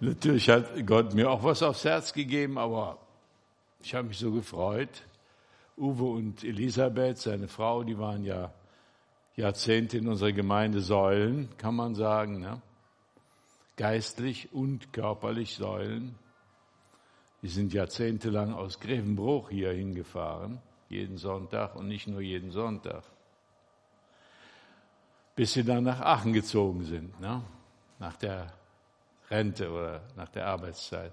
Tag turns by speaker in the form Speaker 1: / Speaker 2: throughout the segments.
Speaker 1: Natürlich hat Gott mir auch was aufs Herz gegeben, aber ich habe mich so gefreut. Uwe und Elisabeth, seine Frau, die waren ja Jahrzehnte in unserer Gemeinde Säulen, kann man sagen. Ne? Geistlich und körperlich Säulen. Die sind jahrzehntelang aus Grevenbruch hier hingefahren, jeden Sonntag und nicht nur jeden Sonntag. Bis sie dann nach Aachen gezogen sind, ne? nach der Rente oder nach der Arbeitszeit.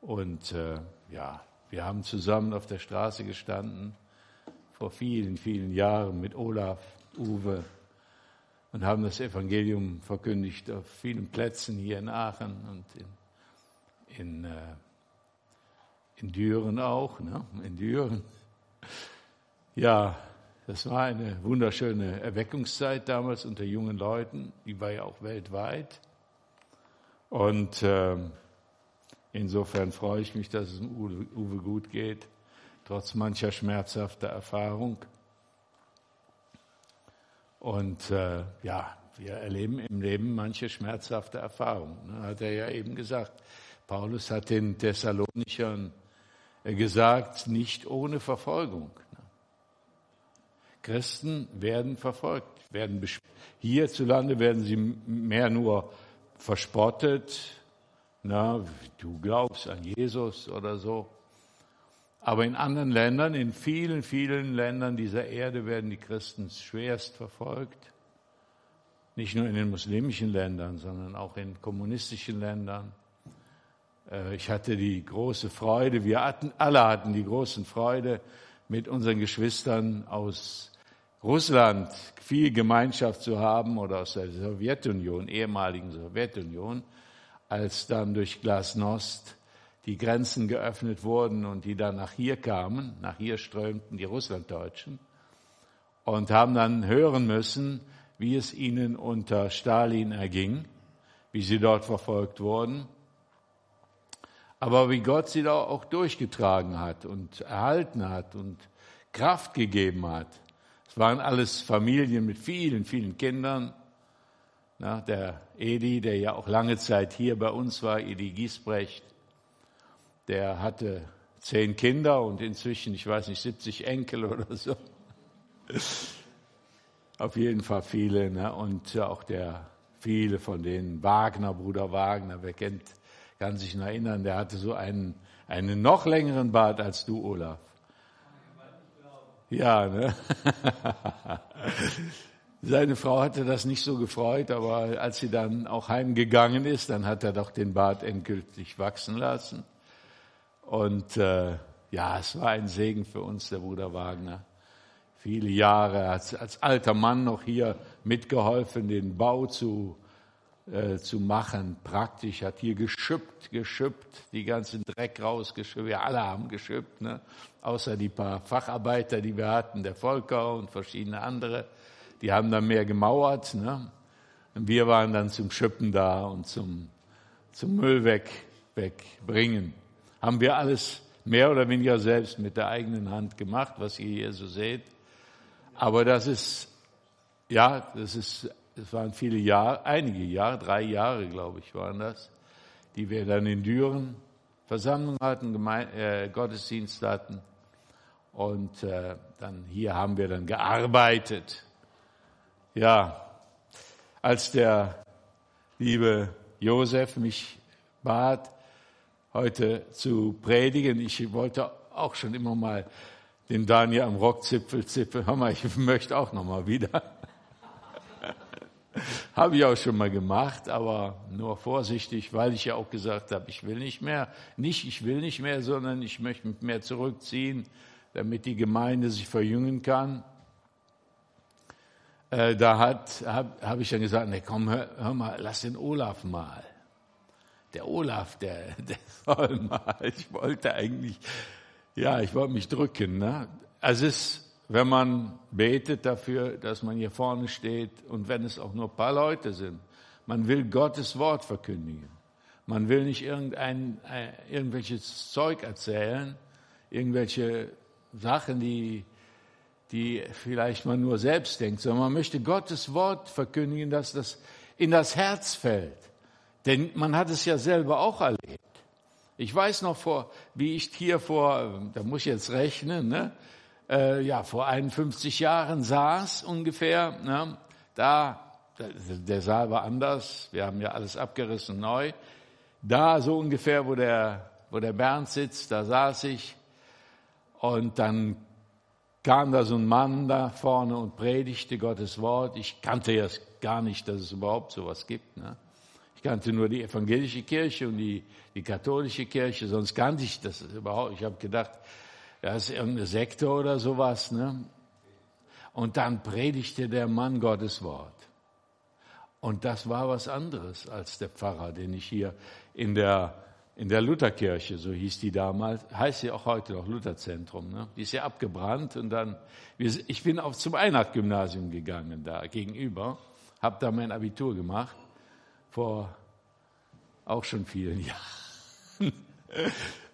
Speaker 1: Und äh, ja, wir haben zusammen auf der Straße gestanden, vor vielen, vielen Jahren mit Olaf, Uwe und haben das Evangelium verkündigt auf vielen Plätzen hier in Aachen und in, in, äh, in Düren auch, ne? in Düren. Ja, das war eine wunderschöne Erweckungszeit damals unter jungen Leuten, die war ja auch weltweit. Und äh, insofern freue ich mich, dass es Uwe, Uwe gut geht, trotz mancher schmerzhafter Erfahrung. Und äh, ja, wir erleben im Leben manche schmerzhafte Erfahrungen. Ne? Hat er ja eben gesagt. Paulus hat den Thessalonichern äh, gesagt, nicht ohne Verfolgung. Ne? Christen werden verfolgt, werden hierzulande werden sie mehr nur verspottet, na, du glaubst an Jesus oder so. Aber in anderen Ländern, in vielen, vielen Ländern dieser Erde werden die Christen schwerst verfolgt. Nicht nur in den muslimischen Ländern, sondern auch in kommunistischen Ländern. Äh, ich hatte die große Freude, wir hatten, alle hatten die großen Freude, mit unseren Geschwistern aus Russland viel Gemeinschaft zu haben oder aus der Sowjetunion, ehemaligen Sowjetunion, als dann durch Glasnost die Grenzen geöffnet wurden und die dann nach hier kamen, nach hier strömten die Russlanddeutschen und haben dann hören müssen, wie es ihnen unter Stalin erging, wie sie dort verfolgt wurden, aber wie Gott sie da auch durchgetragen hat und erhalten hat und Kraft gegeben hat. Waren alles Familien mit vielen, vielen Kindern. Na, der Edi, der ja auch lange Zeit hier bei uns war, Edi Giesbrecht, der hatte zehn Kinder und inzwischen, ich weiß nicht, 70 Enkel oder so. Auf jeden Fall viele. Ne? Und auch der, viele von denen, Wagner, Bruder Wagner, wer kennt, kann sich noch erinnern, der hatte so einen, einen noch längeren Bart als du, Olaf. Ja, ne? Seine Frau hatte das nicht so gefreut, aber als sie dann auch heimgegangen ist, dann hat er doch den Bart endgültig wachsen lassen. Und äh, ja, es war ein Segen für uns, der Bruder Wagner. Viele Jahre als, als alter Mann noch hier mitgeholfen, den Bau zu äh, zu machen, praktisch, hat hier geschüppt, geschüppt, die ganzen Dreck rausgeschüppt, wir alle haben geschüppt, ne? außer die paar Facharbeiter, die wir hatten, der Volker und verschiedene andere, die haben dann mehr gemauert. Ne? Und wir waren dann zum Schüppen da und zum, zum Müll weg, wegbringen. Haben wir alles mehr oder weniger selbst mit der eigenen Hand gemacht, was ihr hier so seht. Aber das ist, ja, das ist es waren viele Jahre, einige Jahre, drei Jahre, glaube ich, waren das, die wir dann in Düren Versammlung hatten, Geme äh, Gottesdienst hatten. Und äh, dann hier haben wir dann gearbeitet. Ja, als der liebe Josef mich bat, heute zu predigen, ich wollte auch schon immer mal den Daniel am Rockzipfel zipfeln. Hör mal, ich möchte auch noch mal wieder. habe ich auch schon mal gemacht, aber nur vorsichtig, weil ich ja auch gesagt habe, ich will nicht mehr. Nicht, ich will nicht mehr, sondern ich möchte mich mehr zurückziehen, damit die Gemeinde sich verjüngen kann. Äh, da habe hab ich dann gesagt, nee, komm, hör, hör, mal, lass den Olaf mal. Der Olaf, der, der soll mal. Ich wollte eigentlich, ja, ich wollte mich drücken. Ne? Also es ist wenn man betet dafür, dass man hier vorne steht und wenn es auch nur ein paar Leute sind. Man will Gottes Wort verkündigen. Man will nicht irgendein, äh, irgendwelches Zeug erzählen, irgendwelche Sachen, die, die vielleicht man nur selbst denkt, sondern man möchte Gottes Wort verkündigen, dass das in das Herz fällt. Denn man hat es ja selber auch erlebt. Ich weiß noch vor, wie ich hier vor, da muss ich jetzt rechnen, ne? Äh, ja, vor 51 Jahren saß ungefähr, ne? da, der Saal war anders, wir haben ja alles abgerissen neu. Da so ungefähr, wo der, wo der Bernd sitzt, da saß ich und dann kam da so ein Mann da vorne und predigte Gottes Wort. Ich kannte ja gar nicht, dass es überhaupt sowas gibt. Ne? Ich kannte nur die evangelische Kirche und die, die katholische Kirche, sonst kannte ich das überhaupt. Ich habe gedacht, das ist irgendeine Sekte oder sowas. Ne? Und dann predigte der Mann Gottes Wort. Und das war was anderes als der Pfarrer, den ich hier in der in der Lutherkirche, so hieß die damals, heißt sie auch heute noch Lutherzentrum. Ne? Die ist ja abgebrannt und dann, ich bin auch zum Einheit-Gymnasium gegangen da gegenüber, habe da mein Abitur gemacht, vor auch schon vielen Jahren.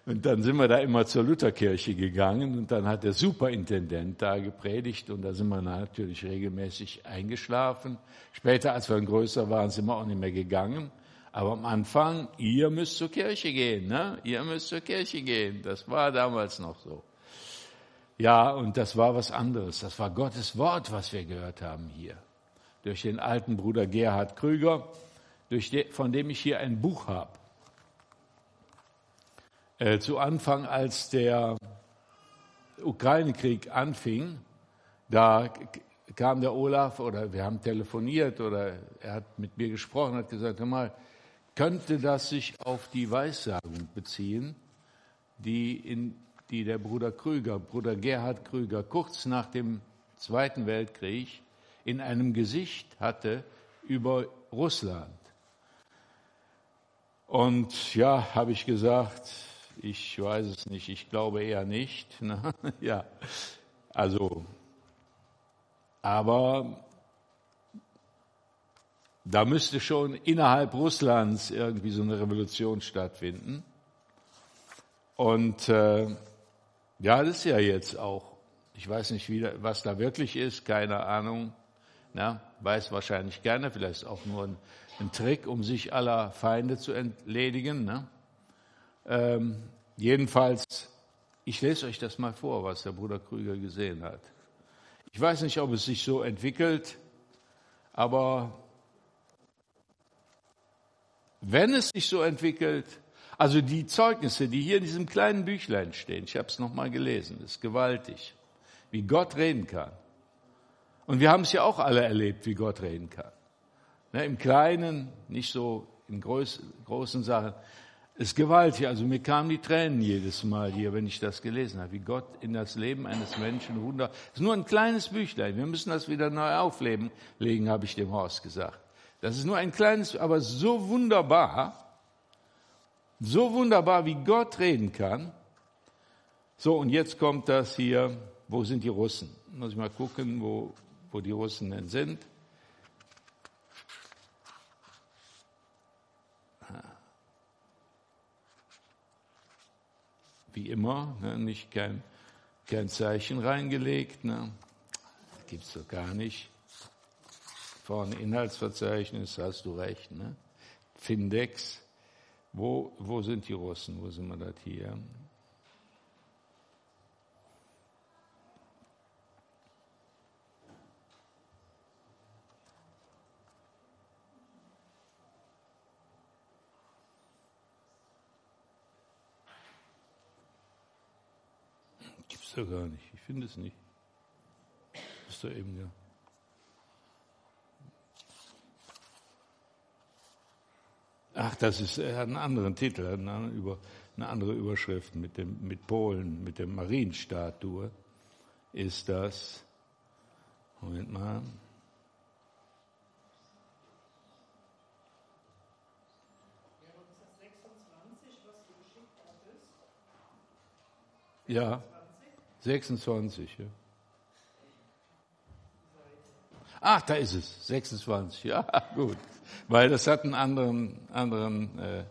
Speaker 1: Und dann sind wir da immer zur Lutherkirche gegangen und dann hat der Superintendent da gepredigt und da sind wir natürlich regelmäßig eingeschlafen. Später, als wir größer waren, sind wir auch nicht mehr gegangen. Aber am Anfang, ihr müsst zur Kirche gehen, ne? Ihr müsst zur Kirche gehen. Das war damals noch so. Ja, und das war was anderes. Das war Gottes Wort, was wir gehört haben hier. Durch den alten Bruder Gerhard Krüger, durch de, von dem ich hier ein Buch habe. Äh, zu Anfang, als der Ukraine-Krieg anfing, da kam der Olaf oder wir haben telefoniert oder er hat mit mir gesprochen, hat gesagt, hör mal, könnte das sich auf die Weissagung beziehen, die, in, die der Bruder Krüger, Bruder Gerhard Krüger, kurz nach dem Zweiten Weltkrieg in einem Gesicht hatte über Russland. Und ja, habe ich gesagt, ich weiß es nicht, ich glaube eher nicht. Ne? ja, also, aber da müsste schon innerhalb Russlands irgendwie so eine Revolution stattfinden. Und äh, ja, das ist ja jetzt auch, ich weiß nicht, wie, was da wirklich ist, keine Ahnung. Na, weiß wahrscheinlich gerne, vielleicht auch nur ein, ein Trick, um sich aller Feinde zu entledigen. Ne? Ähm, jedenfalls, ich lese euch das mal vor, was der Bruder Krüger gesehen hat. Ich weiß nicht, ob es sich so entwickelt, aber wenn es sich so entwickelt, also die Zeugnisse, die hier in diesem kleinen Büchlein stehen, ich habe es nochmal gelesen, ist gewaltig, wie Gott reden kann. Und wir haben es ja auch alle erlebt, wie Gott reden kann. Ne, Im Kleinen, nicht so in groß, großen Sachen. Ist gewaltig. Also mir kamen die Tränen jedes Mal hier, wenn ich das gelesen habe, wie Gott in das Leben eines Menschen wunder. Ist nur ein kleines Büchlein. Wir müssen das wieder neu aufleben, legen, habe ich dem Horst gesagt. Das ist nur ein kleines, aber so wunderbar, so wunderbar, wie Gott reden kann. So, und jetzt kommt das hier, wo sind die Russen? Muss ich mal gucken, wo, wo die Russen denn sind. Wie immer, ne, nicht kein, kein Zeichen reingelegt. Ne? Gibt es doch gar nicht vorne Inhaltsverzeichnis, hast du recht, ne? Findex. Wo, wo sind die Russen? Wo sind wir das hier? Doch gar nicht. Ich finde es nicht. Ist doch eben ja. Ach, das ist er hat einen anderen Titel, eine, über, eine andere Überschrift mit dem mit Polen, mit der Marienstatue ist das. Moment mal. Ja, 26. Ja. Ach, da ist es, 26. Ja, gut. Weil das hat einen anderen, anderen, äh,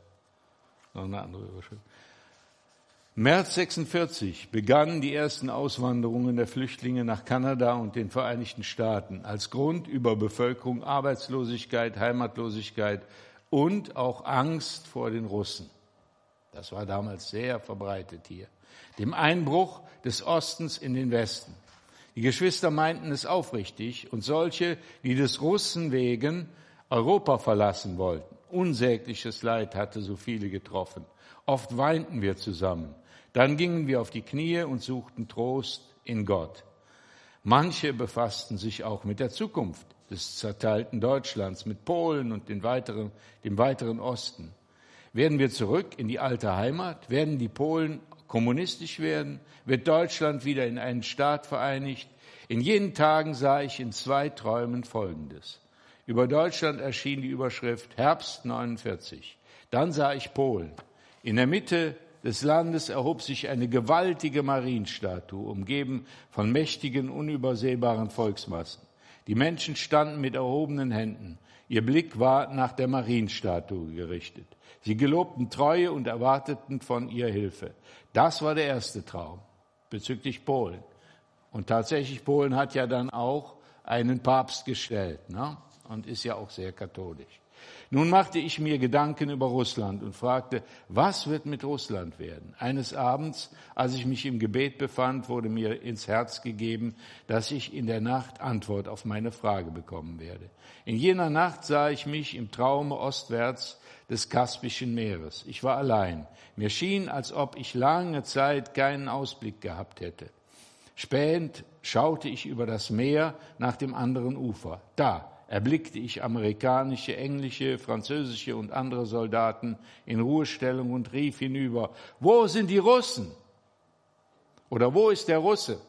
Speaker 1: noch eine andere Überschrift. März 46 begannen die ersten Auswanderungen der Flüchtlinge nach Kanada und den Vereinigten Staaten. Als Grund Überbevölkerung, Arbeitslosigkeit, Heimatlosigkeit und auch Angst vor den Russen. Das war damals sehr verbreitet hier. Dem Einbruch des Ostens in den Westen. Die Geschwister meinten es aufrichtig und solche, die des Russen wegen Europa verlassen wollten. Unsägliches Leid hatte so viele getroffen. Oft weinten wir zusammen. Dann gingen wir auf die Knie und suchten Trost in Gott. Manche befassten sich auch mit der Zukunft des zerteilten Deutschlands, mit Polen und weiteren, dem weiteren Osten. Werden wir zurück in die alte Heimat? Werden die Polen kommunistisch werden? Wird Deutschland wieder in einen Staat vereinigt? In jenen Tagen sah ich in zwei Träumen Folgendes. Über Deutschland erschien die Überschrift Herbst 49. Dann sah ich Polen. In der Mitte des Landes erhob sich eine gewaltige Marienstatue, umgeben von mächtigen, unübersehbaren Volksmassen. Die Menschen standen mit erhobenen Händen. Ihr Blick war nach der Marienstatue gerichtet. Sie gelobten Treue und erwarteten von ihr Hilfe. Das war der erste Traum bezüglich Polen. Und tatsächlich, Polen hat ja dann auch einen Papst gestellt ne? und ist ja auch sehr katholisch. Nun machte ich mir Gedanken über Russland und fragte, was wird mit Russland werden? Eines Abends, als ich mich im Gebet befand, wurde mir ins Herz gegeben, dass ich in der Nacht Antwort auf meine Frage bekommen werde. In jener Nacht sah ich mich im Traume ostwärts des Kaspischen Meeres. Ich war allein. Mir schien, als ob ich lange Zeit keinen Ausblick gehabt hätte. Spähend schaute ich über das Meer nach dem anderen Ufer. Da, erblickte ich amerikanische, englische, französische und andere Soldaten in Ruhestellung und rief hinüber, wo sind die Russen? Oder wo ist der Russe?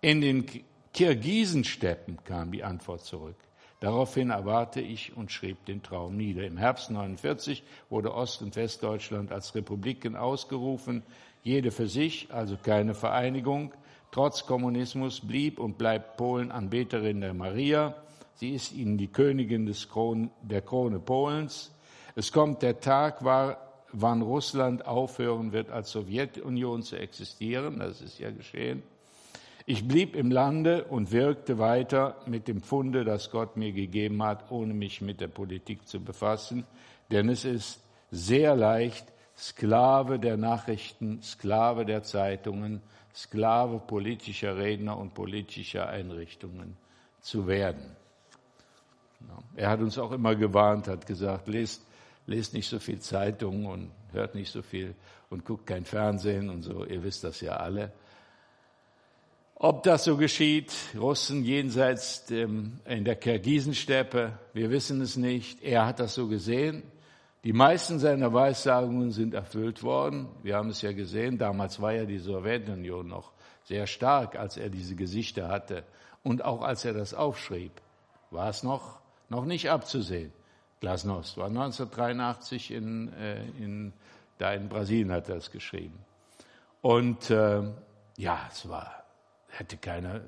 Speaker 1: In den Kirgisensteppen kam die Antwort zurück. Daraufhin erwarte ich und schrieb den Traum nieder. Im Herbst 49 wurde Ost- und Westdeutschland als Republiken ausgerufen, jede für sich, also keine Vereinigung. Trotz Kommunismus blieb und bleibt Polen Anbeterin der Maria. Sie ist ihnen die Königin des Kron der Krone Polens. Es kommt der Tag, wann Russland aufhören wird, als Sowjetunion zu existieren. Das ist ja geschehen. Ich blieb im Lande und wirkte weiter mit dem Funde, das Gott mir gegeben hat, ohne mich mit der Politik zu befassen. Denn es ist sehr leicht, Sklave der Nachrichten, Sklave der Zeitungen, Sklave politischer Redner und politischer Einrichtungen zu werden. Er hat uns auch immer gewarnt, hat gesagt, lest, lest nicht so viel Zeitungen und hört nicht so viel und guckt kein Fernsehen und so. Ihr wisst das ja alle. Ob das so geschieht, Russen jenseits dem, in der Kirgisensteppe, wir wissen es nicht. Er hat das so gesehen. Die meisten seiner Weissagungen sind erfüllt worden. Wir haben es ja gesehen, damals war ja die Sowjetunion noch sehr stark, als er diese Gesichter hatte und auch als er das aufschrieb. War es noch noch nicht abzusehen. Glasnost war 1983 in, äh, in, da in Brasilien hat er es geschrieben. Und äh, ja, es war, hätte keiner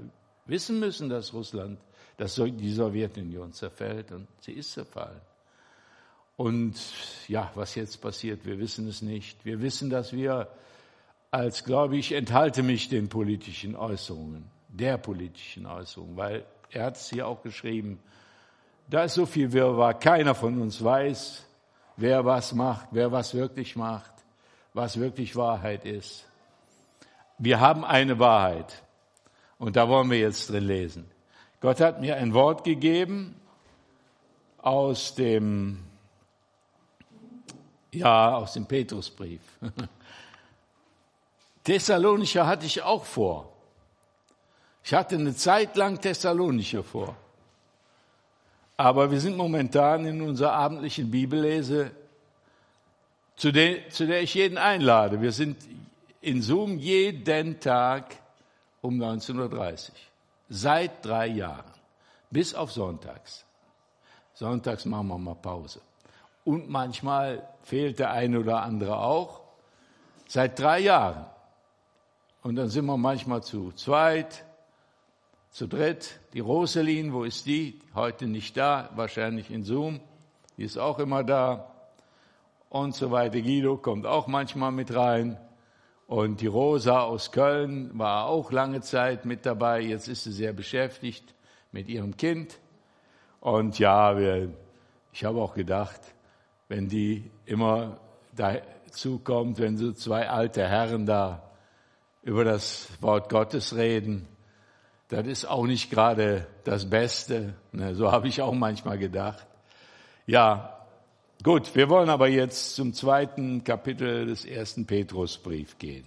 Speaker 1: wissen müssen, dass Russland, dass die Sowjetunion zerfällt und sie ist zerfallen. Und ja, was jetzt passiert, wir wissen es nicht. Wir wissen, dass wir als, glaube ich, enthalte mich den politischen Äußerungen, der politischen Äußerungen, weil er hat es hier auch geschrieben, da ist so viel Wirrwarr. Keiner von uns weiß, wer was macht, wer was wirklich macht, was wirklich Wahrheit ist. Wir haben eine Wahrheit. Und da wollen wir jetzt drin lesen. Gott hat mir ein Wort gegeben aus dem, ja, aus dem Petrusbrief. Thessalonicher hatte ich auch vor. Ich hatte eine Zeit lang Thessalonicher vor. Aber wir sind momentan in unserer abendlichen Bibellese, zu der, zu der ich jeden einlade. Wir sind in Zoom jeden Tag um 19.30 Uhr. Seit drei Jahren. Bis auf Sonntags. Sonntags machen wir mal Pause. Und manchmal fehlt der eine oder andere auch. Seit drei Jahren. Und dann sind wir manchmal zu zweit, zu dritt, die Roselin, wo ist die? Heute nicht da, wahrscheinlich in Zoom. Die ist auch immer da. Und so weiter. Guido kommt auch manchmal mit rein. Und die Rosa aus Köln war auch lange Zeit mit dabei. Jetzt ist sie sehr beschäftigt mit ihrem Kind. Und ja, wir, ich habe auch gedacht, wenn die immer dazu kommt, wenn so zwei alte Herren da über das Wort Gottes reden. Das ist auch nicht gerade das Beste. Ne, so habe ich auch manchmal gedacht. Ja, gut, wir wollen aber jetzt zum zweiten Kapitel des ersten Petrusbrief gehen.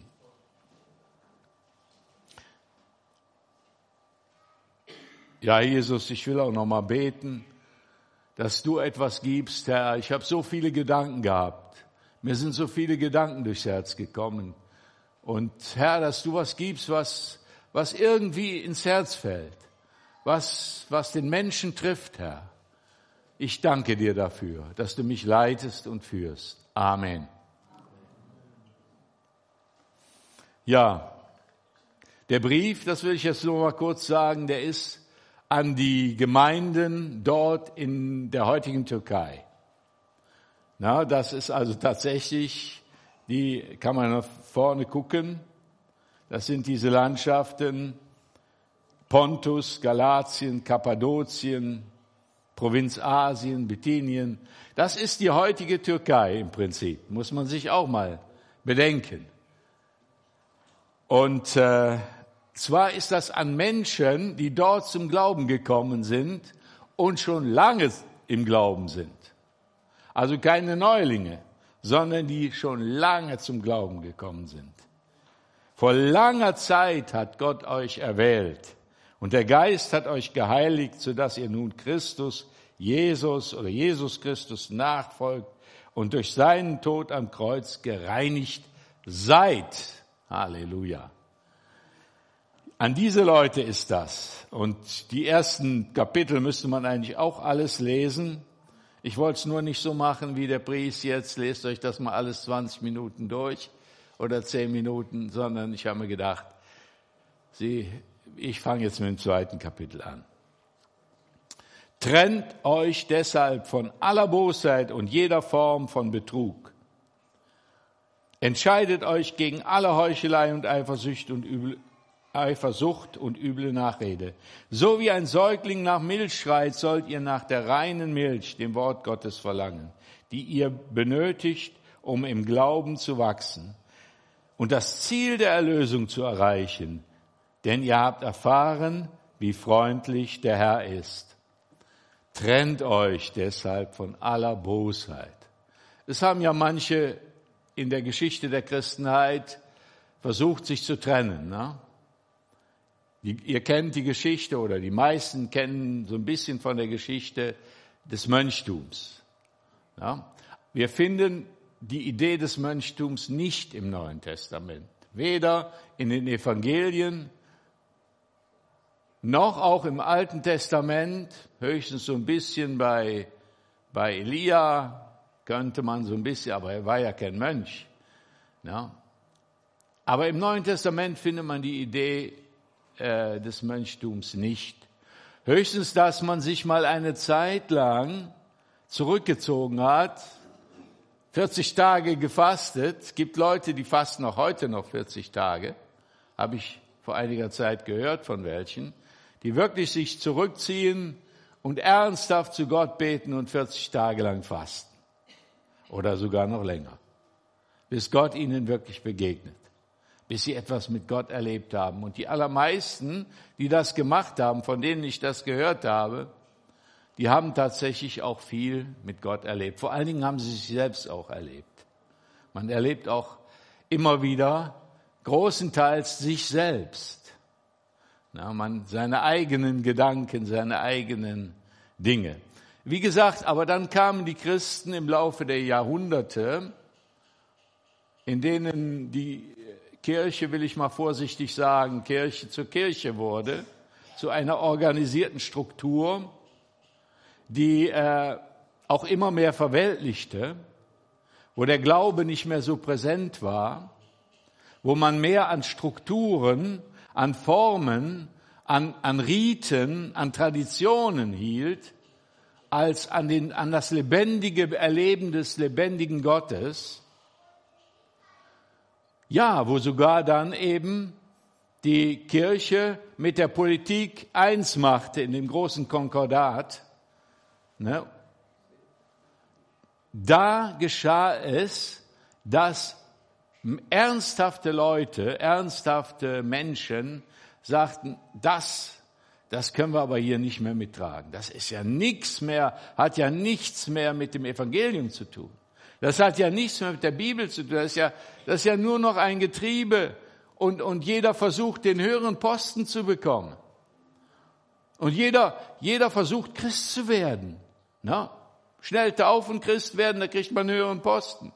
Speaker 1: Ja, Jesus, ich will auch noch mal beten, dass du etwas gibst, Herr. Ich habe so viele Gedanken gehabt. Mir sind so viele Gedanken durchs Herz gekommen. Und Herr, dass du was gibst, was, was irgendwie ins Herz fällt, was, was den Menschen trifft, Herr. Ich danke dir dafür, dass du mich leitest und führst. Amen. Ja, der Brief, das will ich jetzt nur mal kurz sagen, der ist an die Gemeinden dort in der heutigen Türkei. Na, das ist also tatsächlich, die kann man nach vorne gucken. Das sind diese Landschaften Pontus, Galatien, Kappadokien, Provinz Asien, Bithynien. Das ist die heutige Türkei im Prinzip, muss man sich auch mal bedenken. Und äh, zwar ist das an Menschen, die dort zum Glauben gekommen sind und schon lange im Glauben sind. Also keine Neulinge, sondern die schon lange zum Glauben gekommen sind. Vor langer Zeit hat Gott euch erwählt und der Geist hat euch geheiligt, sodass ihr nun Christus, Jesus oder Jesus Christus nachfolgt und durch seinen Tod am Kreuz gereinigt seid. Halleluja. An diese Leute ist das. Und die ersten Kapitel müsste man eigentlich auch alles lesen. Ich wollte es nur nicht so machen wie der Priest jetzt, lest euch das mal alles 20 Minuten durch oder 10 Minuten, sondern ich habe mir gedacht, Sie, ich fange jetzt mit dem zweiten Kapitel an. Trennt euch deshalb von aller Bosheit und jeder Form von Betrug. Entscheidet euch gegen alle Heuchelei und Eifersucht und Übel, Eifersucht und üble Nachrede. So wie ein Säugling nach Milch schreit, sollt ihr nach der reinen Milch, dem Wort Gottes, verlangen, die ihr benötigt, um im Glauben zu wachsen und das Ziel der Erlösung zu erreichen. Denn ihr habt erfahren, wie freundlich der Herr ist. Trennt euch deshalb von aller Bosheit. Es haben ja manche in der Geschichte der Christenheit versucht, sich zu trennen. Ne? Ihr kennt die Geschichte oder die meisten kennen so ein bisschen von der Geschichte des Mönchtums. Ja? Wir finden die Idee des Mönchtums nicht im Neuen Testament, weder in den Evangelien noch auch im Alten Testament, höchstens so ein bisschen bei, bei Elia könnte man so ein bisschen, aber er war ja kein Mönch. Ja? Aber im Neuen Testament findet man die Idee äh, des Mönchtums nicht. Höchstens, dass man sich mal eine Zeit lang zurückgezogen hat, 40 Tage gefastet. Es gibt Leute, die fasten auch heute noch 40 Tage. Habe ich vor einiger Zeit gehört von welchen, die wirklich sich zurückziehen und ernsthaft zu Gott beten und 40 Tage lang fasten. Oder sogar noch länger. Bis Gott ihnen wirklich begegnet bis sie etwas mit Gott erlebt haben. Und die allermeisten, die das gemacht haben, von denen ich das gehört habe, die haben tatsächlich auch viel mit Gott erlebt. Vor allen Dingen haben sie sich selbst auch erlebt. Man erlebt auch immer wieder großenteils sich selbst. Na, man, seine eigenen Gedanken, seine eigenen Dinge. Wie gesagt, aber dann kamen die Christen im Laufe der Jahrhunderte, in denen die Kirche, will ich mal vorsichtig sagen, Kirche zur Kirche wurde, zu einer organisierten Struktur, die äh, auch immer mehr verweltlichte, wo der Glaube nicht mehr so präsent war, wo man mehr an Strukturen, an Formen, an, an Riten, an Traditionen hielt, als an, den, an das lebendige Erleben des lebendigen Gottes ja, wo sogar dann eben die Kirche mit der Politik eins machte in dem großen Konkordat. Ne? da geschah es, dass ernsthafte Leute, ernsthafte Menschen sagten, das, das können wir aber hier nicht mehr mittragen. Das ist ja nichts mehr, hat ja nichts mehr mit dem Evangelium zu tun. Das hat ja nichts mehr mit der Bibel zu tun. Das ist ja, das ist ja nur noch ein Getriebe und, und jeder versucht, den höheren Posten zu bekommen. Und jeder, jeder versucht, Christ zu werden. Na? Schnell taufen, Christ werden, da kriegt man höheren Posten.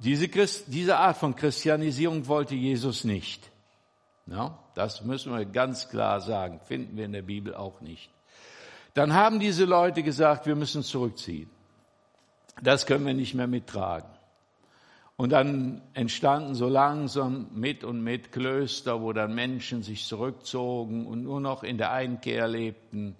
Speaker 1: Diese, Christ, diese Art von Christianisierung wollte Jesus nicht. Ja, das müssen wir ganz klar sagen. Finden wir in der Bibel auch nicht. Dann haben diese Leute gesagt, wir müssen zurückziehen. Das können wir nicht mehr mittragen. Und dann entstanden so langsam mit und mit Klöster, wo dann Menschen sich zurückzogen und nur noch in der Einkehr lebten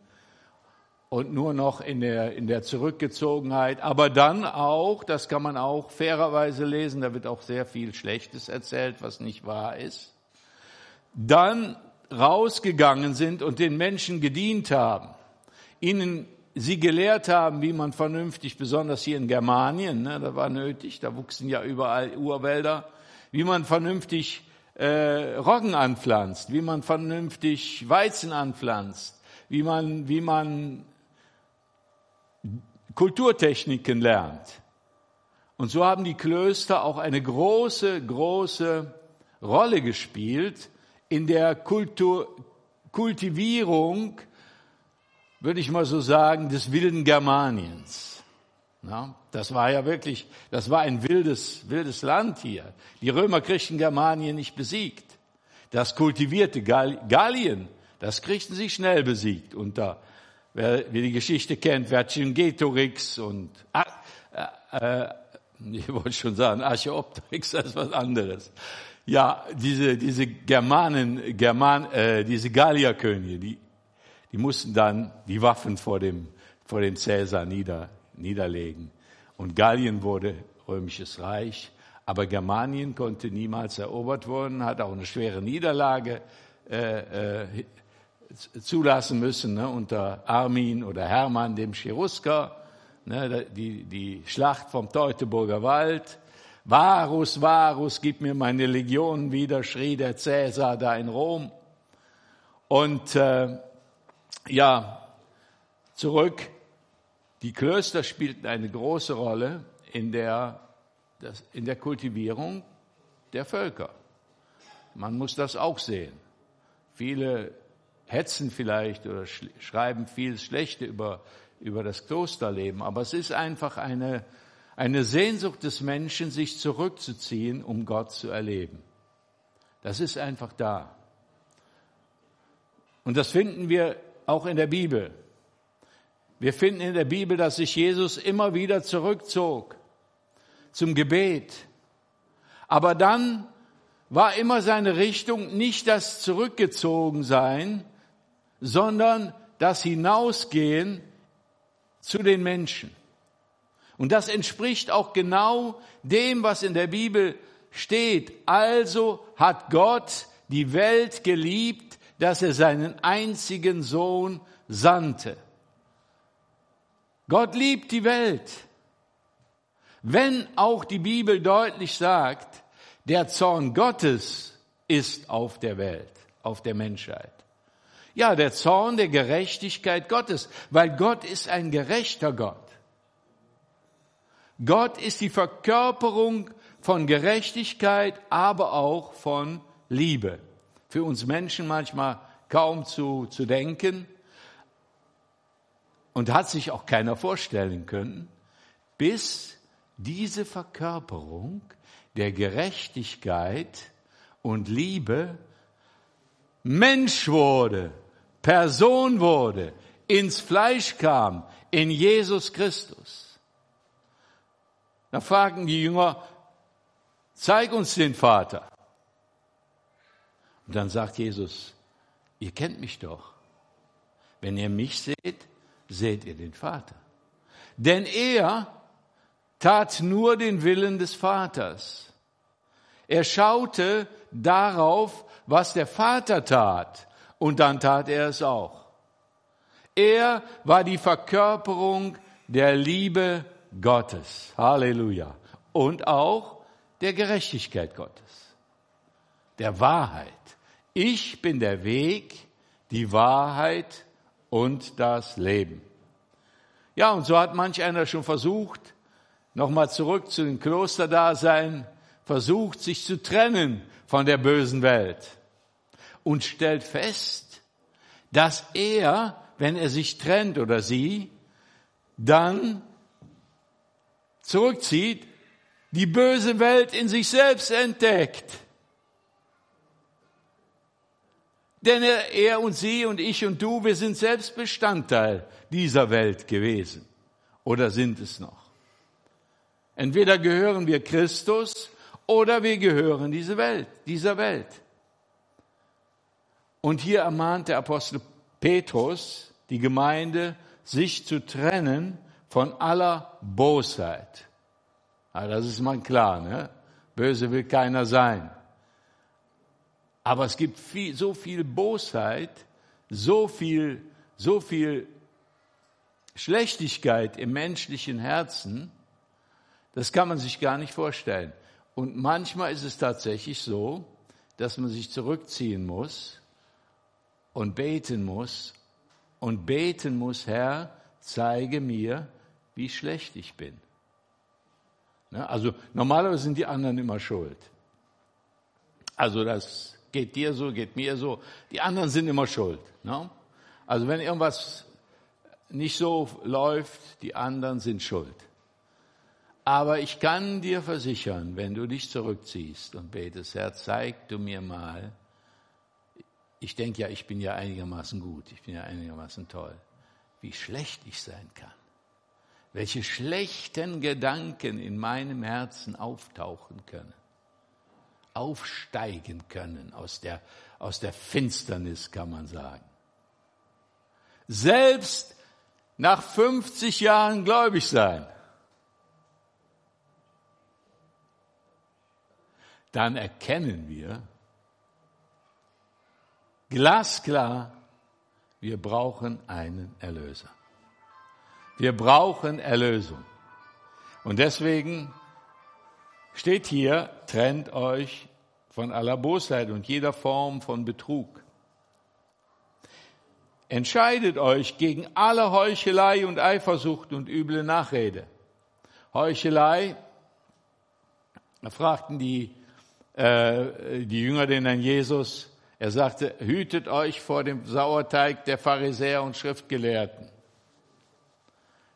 Speaker 1: und nur noch in der, in der Zurückgezogenheit. Aber dann auch, das kann man auch fairerweise lesen, da wird auch sehr viel Schlechtes erzählt, was nicht wahr ist, dann rausgegangen sind und den Menschen gedient haben, ihnen sie gelehrt haben, wie man vernünftig, besonders hier in Germanien, ne, da war nötig, da wuchsen ja überall Urwälder, wie man vernünftig äh, Roggen anpflanzt, wie man vernünftig Weizen anpflanzt, wie man, wie man Kulturtechniken lernt. Und so haben die Klöster auch eine große, große Rolle gespielt in der Kultur, Kultivierung, würde ich mal so sagen, des wilden Germaniens. Ja, das war ja wirklich, das war ein wildes, wildes Land hier. Die Römer kriegten Germanien nicht besiegt. Das kultivierte Gallien, das kriegten sie schnell besiegt unter wer, wer die Geschichte kennt, Vercingetorix und, äh, äh, ich wollte schon sagen, Archeopteryx, das ist was anderes. Ja, diese, diese Germanen, German, äh, diese Gallierkönige, die, die mussten dann die Waffen vor dem, vor den Cäsar nieder, niederlegen. Und Gallien wurde römisches Reich. Aber Germanien konnte niemals erobert werden, hat auch eine schwere Niederlage äh, äh, zulassen müssen ne, unter Armin oder Hermann dem Cherusker, ne, die, die Schlacht vom Teutoburger Wald. Varus, Varus, gib mir meine Legionen wieder, schrie der Cäsar da in Rom. Und äh, ja, zurück, die Klöster spielten eine große Rolle in der, in der Kultivierung der Völker. Man muss das auch sehen. Viele hetzen vielleicht oder schreiben viel Schlechte über, über das Klosterleben, aber es ist einfach eine, eine Sehnsucht des Menschen, sich zurückzuziehen, um Gott zu erleben. Das ist einfach da. Und das finden wir auch in der Bibel. Wir finden in der Bibel, dass sich Jesus immer wieder zurückzog zum Gebet. Aber dann war immer seine Richtung nicht das Zurückgezogensein, sondern das Hinausgehen zu den Menschen. Und das entspricht auch genau dem, was in der Bibel steht. Also hat Gott die Welt geliebt, dass er seinen einzigen Sohn sandte. Gott liebt die Welt. Wenn auch die Bibel deutlich sagt, der Zorn Gottes ist auf der Welt, auf der Menschheit. Ja, der Zorn der Gerechtigkeit Gottes, weil Gott ist ein gerechter Gott. Gott ist die Verkörperung von Gerechtigkeit, aber auch von Liebe. Für uns Menschen manchmal kaum zu, zu denken und hat sich auch keiner vorstellen können, bis diese Verkörperung der Gerechtigkeit und Liebe Mensch wurde Person wurde, ins Fleisch kam, in Jesus Christus. Da fragen die Jünger, zeig uns den Vater. Und dann sagt Jesus, ihr kennt mich doch. Wenn ihr mich seht, seht ihr den Vater. Denn er tat nur den Willen des Vaters. Er schaute darauf, was der Vater tat und dann tat er es auch. Er war die Verkörperung der Liebe Gottes. Halleluja. Und auch der Gerechtigkeit Gottes. Der Wahrheit. Ich bin der Weg, die Wahrheit und das Leben. Ja, und so hat manch einer schon versucht, nochmal zurück zu dem Klosterdasein, versucht, sich zu trennen von der bösen Welt und stellt fest, dass er, wenn er sich trennt oder sie, dann zurückzieht, die böse Welt in sich selbst entdeckt. Denn er, er, und sie und ich und du, wir sind selbst Bestandteil dieser Welt gewesen. Oder sind es noch? Entweder gehören wir Christus oder wir gehören diese Welt, dieser Welt. Und hier ermahnt der Apostel Petrus die Gemeinde, sich zu trennen von aller Bosheit. Also das ist mal klar, ne? Böse will keiner sein. Aber es gibt viel, so viel Bosheit, so viel, so viel Schlechtigkeit im menschlichen Herzen, das kann man sich gar nicht vorstellen. Und manchmal ist es tatsächlich so, dass man sich zurückziehen muss und beten muss und beten muss, Herr, zeige mir, wie schlecht ich bin. Ne? Also normalerweise sind die anderen immer schuld. Also das geht dir so, geht mir so. Die anderen sind immer schuld. Ne? Also wenn irgendwas nicht so läuft, die anderen sind schuld. Aber ich kann dir versichern, wenn du dich zurückziehst und betest, Herr, zeig du mir mal, ich denke ja, ich bin ja einigermaßen gut, ich bin ja einigermaßen toll, wie schlecht ich sein kann welche schlechten Gedanken in meinem Herzen auftauchen können, aufsteigen können aus der, aus der Finsternis, kann man sagen. Selbst nach 50 Jahren gläubig sein, dann erkennen wir glasklar, wir brauchen einen Erlöser. Wir brauchen Erlösung. Und deswegen steht hier, trennt euch von aller Bosheit und jeder Form von Betrug. Entscheidet euch gegen alle Heuchelei und Eifersucht und üble Nachrede. Heuchelei, da fragten die, äh, die Jünger den Herrn Jesus, er sagte, hütet euch vor dem Sauerteig der Pharisäer und Schriftgelehrten.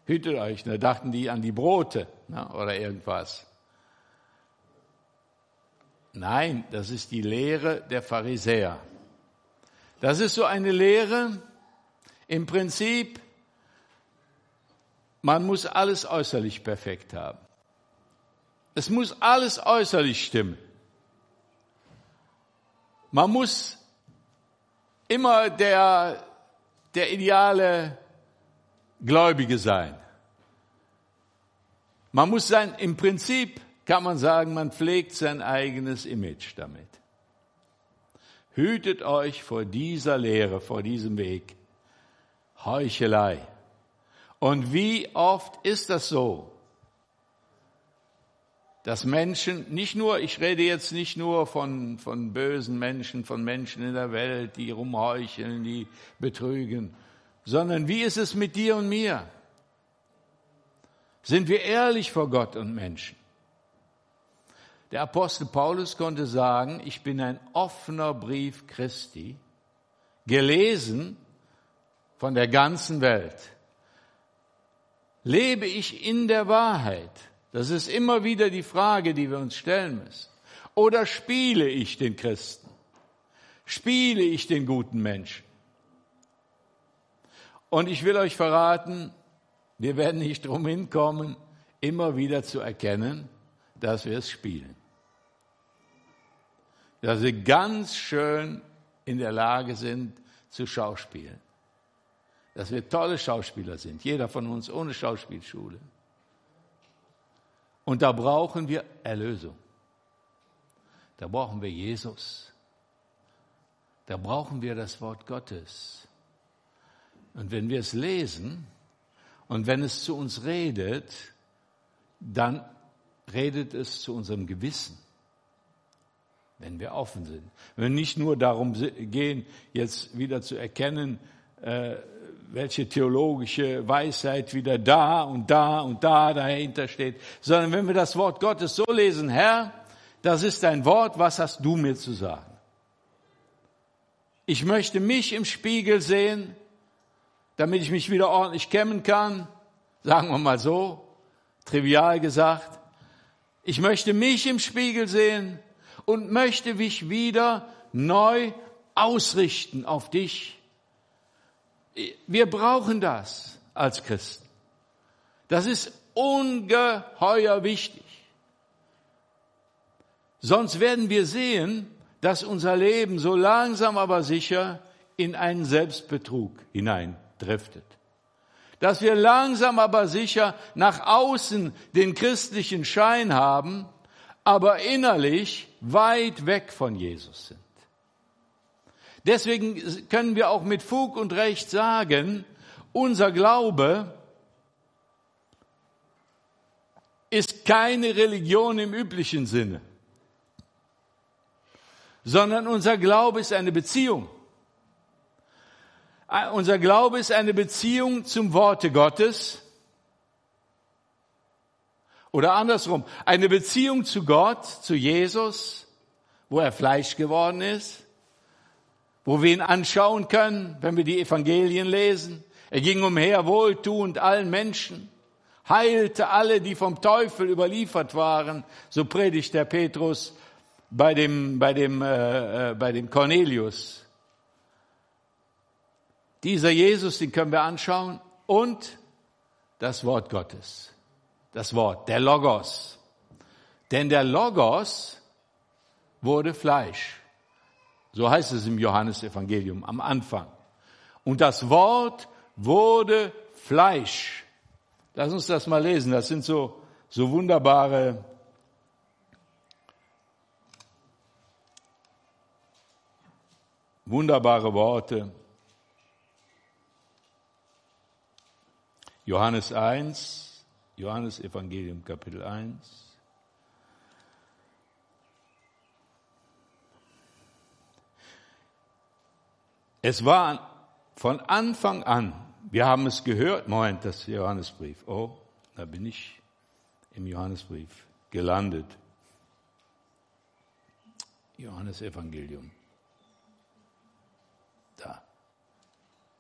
Speaker 1: Hütet euch, da dachten die an die Brote oder irgendwas. Nein, das ist die Lehre der Pharisäer. Das ist so eine Lehre, im Prinzip, man muss alles äußerlich perfekt haben. Es muss alles äußerlich stimmen. Man muss immer der, der ideale Gläubige sein. Man muss sein, im Prinzip kann man sagen, man pflegt sein eigenes Image damit. Hütet euch vor dieser Lehre, vor diesem Weg. Heuchelei. Und wie oft ist das so, dass Menschen, nicht nur, ich rede jetzt nicht nur von, von bösen Menschen, von Menschen in der Welt, die rumheucheln, die betrügen, sondern wie ist es mit dir und mir? Sind wir ehrlich vor Gott und Menschen? Der Apostel Paulus konnte sagen, ich bin ein offener Brief Christi, gelesen von der ganzen Welt. Lebe ich in der Wahrheit? Das ist immer wieder die Frage, die wir uns stellen müssen. Oder spiele ich den Christen? Spiele ich den guten Menschen? Und ich will euch verraten, wir werden nicht drum hinkommen, immer wieder zu erkennen, dass wir es spielen. Dass wir ganz schön in der Lage sind zu schauspielen. Dass wir tolle Schauspieler sind, jeder von uns ohne Schauspielschule. Und da brauchen wir Erlösung. Da brauchen wir Jesus. Da brauchen wir das Wort Gottes. Und wenn wir es lesen und wenn es zu uns redet, dann redet es zu unserem Gewissen, wenn wir offen sind. Wenn wir nicht nur darum gehen, jetzt wieder zu erkennen, äh, welche theologische Weisheit wieder da und da und da dahinter steht, sondern wenn wir das Wort Gottes so lesen, Herr, das ist dein Wort, was hast du mir zu sagen? Ich möchte mich im Spiegel sehen, damit ich mich wieder ordentlich kämmen kann, sagen wir mal so, trivial gesagt. Ich möchte mich im Spiegel sehen und möchte mich wieder neu ausrichten auf dich. Wir brauchen das als Christen. Das ist ungeheuer wichtig. Sonst werden wir sehen, dass unser Leben so langsam aber sicher in einen Selbstbetrug hineindriftet. Dass wir langsam aber sicher nach außen den christlichen Schein haben, aber innerlich weit weg von Jesus sind. Deswegen können wir auch mit Fug und Recht sagen, unser Glaube ist keine Religion im üblichen Sinne sondern unser Glaube ist eine Beziehung. Äh, unser Glaube ist eine Beziehung zum Worte Gottes. Oder andersrum, eine Beziehung zu Gott, zu Jesus, wo er Fleisch geworden ist, wo wir ihn anschauen können, wenn wir die Evangelien lesen. Er ging umher wohltuend allen Menschen, heilte alle, die vom Teufel überliefert waren, so predigt der Petrus bei dem, bei dem, äh, äh, bei dem Cornelius. Dieser Jesus, den können wir anschauen und das Wort Gottes. Das Wort, der Logos. Denn der Logos wurde Fleisch. So heißt es im Johannesevangelium am Anfang. Und das Wort wurde Fleisch. Lass uns das mal lesen. Das sind so, so wunderbare Wunderbare Worte. Johannes 1, Johannes Evangelium Kapitel 1. Es war von Anfang an, wir haben es gehört, Moment, das Johannesbrief. Oh, da bin ich im Johannesbrief gelandet. Johannes Evangelium.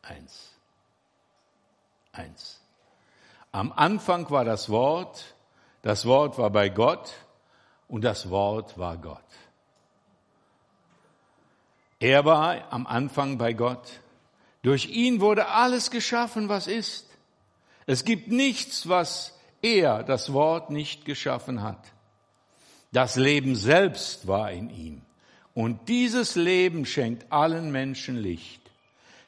Speaker 1: Eins. Eins. Am Anfang war das Wort, das Wort war bei Gott und das Wort war Gott. Er war am Anfang bei Gott. Durch ihn wurde alles geschaffen, was ist. Es gibt nichts, was er, das Wort, nicht geschaffen hat. Das Leben selbst war in ihm. Und dieses Leben schenkt allen Menschen Licht.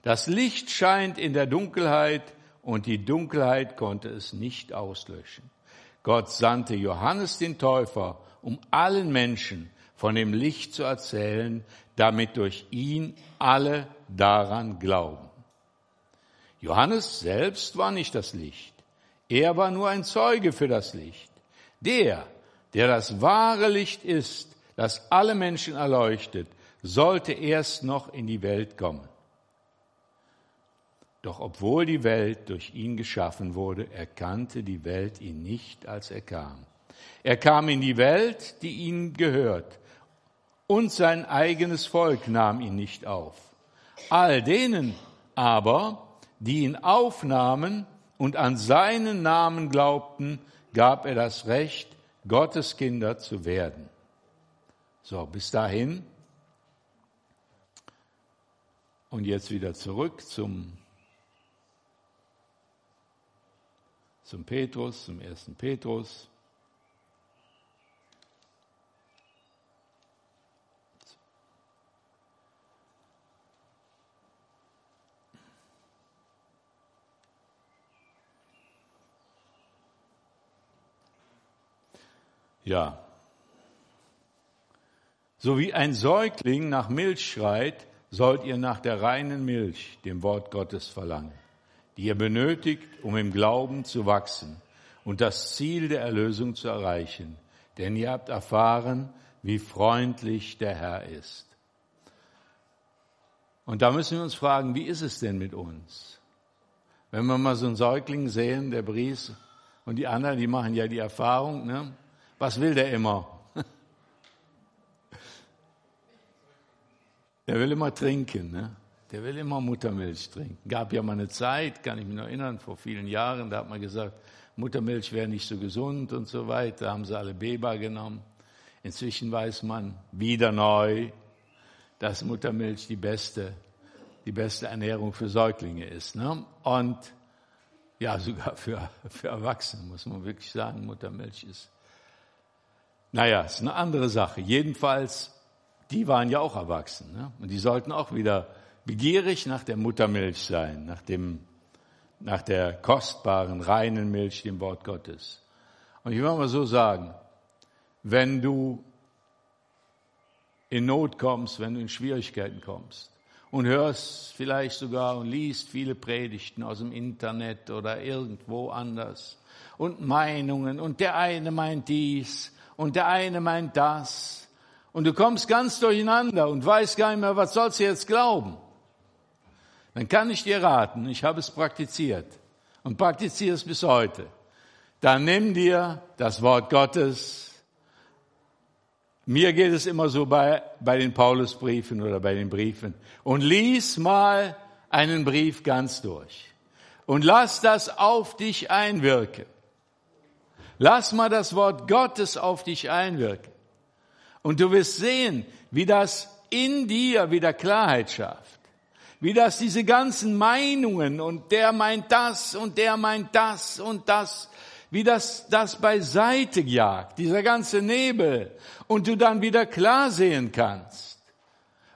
Speaker 1: Das Licht scheint in der Dunkelheit und die Dunkelheit konnte es nicht auslöschen. Gott sandte Johannes den Täufer, um allen Menschen von dem Licht zu erzählen, damit durch ihn alle daran glauben. Johannes selbst war nicht das Licht. Er war nur ein Zeuge für das Licht. Der, der das wahre Licht ist, das alle Menschen erleuchtet, sollte erst noch in die Welt kommen. Doch obwohl die Welt durch ihn geschaffen wurde, erkannte die Welt ihn nicht, als er kam. Er kam in die Welt, die ihm gehört, und sein eigenes Volk nahm ihn nicht auf. All denen aber, die ihn aufnahmen und an seinen Namen glaubten, gab er das Recht, Gottes Kinder zu werden. So, bis dahin. Und jetzt wieder zurück zum zum Petrus, zum ersten Petrus. Ja. So wie ein Säugling nach Milch schreit, sollt ihr nach der reinen Milch, dem Wort Gottes, verlangen. Die ihr benötigt, um im Glauben zu wachsen und das Ziel der Erlösung zu erreichen. Denn ihr habt erfahren, wie freundlich der Herr ist. Und da müssen wir uns fragen, wie ist es denn mit uns? Wenn wir mal so einen Säugling sehen, der Bries und die anderen, die machen ja die Erfahrung, ne? was will der immer? Der will immer trinken, ne? Der will immer Muttermilch trinken. Gab ja mal eine Zeit, kann ich mich noch erinnern, vor vielen Jahren, da hat man gesagt, Muttermilch wäre nicht so gesund und so weiter. Da haben sie alle Beba genommen. Inzwischen weiß man wieder neu, dass Muttermilch die beste, die beste Ernährung für Säuglinge ist. Ne? Und ja, sogar für, für Erwachsene muss man wirklich sagen, Muttermilch ist. Naja, ist eine andere Sache. Jedenfalls die waren ja auch erwachsen. Ne? Und die sollten auch wieder begierig nach der Muttermilch sein, nach, dem, nach der kostbaren, reinen Milch, dem Wort Gottes. Und ich will mal so sagen, wenn du in Not kommst, wenn du in Schwierigkeiten kommst und hörst vielleicht sogar und liest viele Predigten aus dem Internet oder irgendwo anders und Meinungen und der eine meint dies und der eine meint das und du kommst ganz durcheinander und weißt gar nicht mehr, was sollst du jetzt glauben, dann kann ich dir raten, ich habe es praktiziert und praktiziere es bis heute. Dann nimm dir das Wort Gottes. Mir geht es immer so bei, bei den Paulusbriefen oder bei den Briefen. Und lies mal einen Brief ganz durch. Und lass das auf dich einwirken. Lass mal das Wort Gottes auf dich einwirken. Und du wirst sehen, wie das in dir wieder Klarheit schafft. Wie das diese ganzen Meinungen und der meint das und der meint das und das, wie das das beiseite jagt, dieser ganze Nebel. Und du dann wieder klar sehen kannst,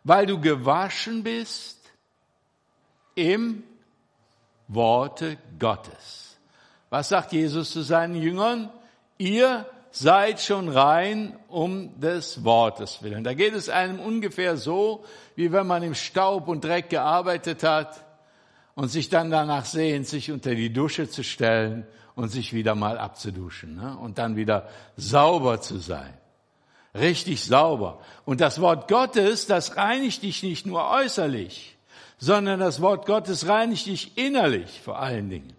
Speaker 1: weil du gewaschen bist im Worte Gottes. Was sagt Jesus zu seinen Jüngern? Ihr seid schon rein um des Wortes willen. Da geht es einem ungefähr so, wie wenn man im Staub und Dreck gearbeitet hat und sich dann danach sehnt, sich unter die Dusche zu stellen und sich wieder mal abzuduschen ne? und dann wieder sauber zu sein. Richtig sauber. Und das Wort Gottes, das reinigt dich nicht nur äußerlich, sondern das Wort Gottes reinigt dich innerlich vor allen Dingen.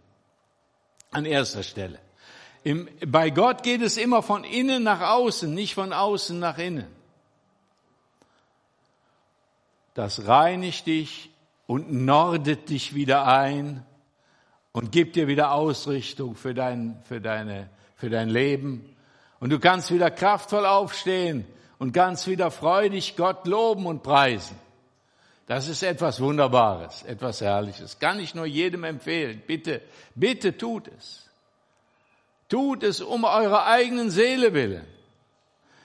Speaker 1: An erster Stelle. Im, bei Gott geht es immer von innen nach außen, nicht von außen nach innen. Das reinigt dich und nordet dich wieder ein und gibt dir wieder Ausrichtung für dein, für deine, für dein Leben. Und du kannst wieder kraftvoll aufstehen und kannst wieder freudig Gott loben und preisen. Das ist etwas Wunderbares, etwas Herrliches. Kann ich nur jedem empfehlen. Bitte, bitte tut es. Tut es um eure eigenen Seele willen.